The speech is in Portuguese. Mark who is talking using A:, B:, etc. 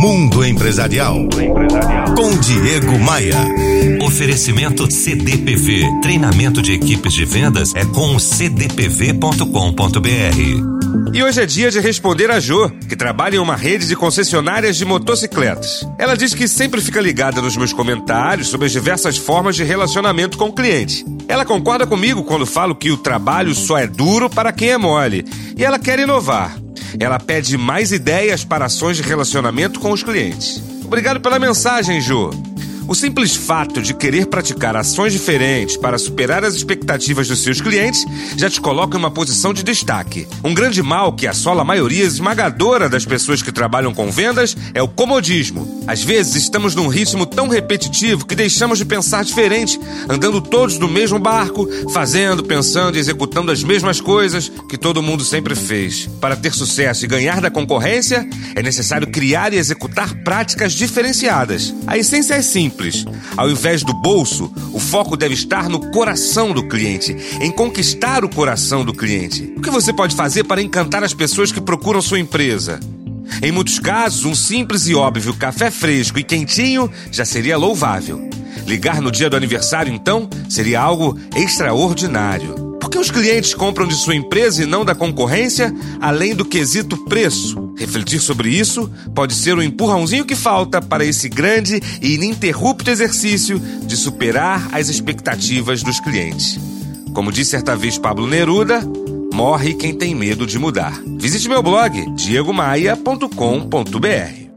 A: Mundo Empresarial. Com Diego Maia.
B: Oferecimento CDPV. Treinamento de equipes de vendas é com cdpv.com.br.
C: E hoje é dia de responder a Jo, que trabalha em uma rede de concessionárias de motocicletas. Ela diz que sempre fica ligada nos meus comentários sobre as diversas formas de relacionamento com o cliente. Ela concorda comigo quando falo que o trabalho só é duro para quem é mole. E ela quer inovar. Ela pede mais ideias para ações de relacionamento com os clientes. Obrigado pela mensagem, Jo. O simples fato de querer praticar ações diferentes para superar as expectativas dos seus clientes já te coloca em uma posição de destaque. Um grande mal que assola a maioria esmagadora das pessoas que trabalham com vendas é o comodismo. Às vezes estamos num ritmo tão repetitivo que deixamos de pensar diferente, andando todos no mesmo barco, fazendo, pensando e executando as mesmas coisas que todo mundo sempre fez. Para ter sucesso e ganhar da concorrência, é necessário criar e executar práticas diferenciadas. A essência é simples simples. Ao invés do bolso, o foco deve estar no coração do cliente, em conquistar o coração do cliente. O que você pode fazer para encantar as pessoas que procuram sua empresa? Em muitos casos, um simples e óbvio café fresco e quentinho já seria louvável. Ligar no dia do aniversário, então, seria algo extraordinário. Por que os clientes compram de sua empresa e não da concorrência, além do quesito preço? Refletir sobre isso pode ser o empurrãozinho que falta para esse grande e ininterrupto exercício de superar as expectativas dos clientes. Como disse certa vez Pablo Neruda, morre quem tem medo de mudar. Visite meu blog diegomaia.com.br.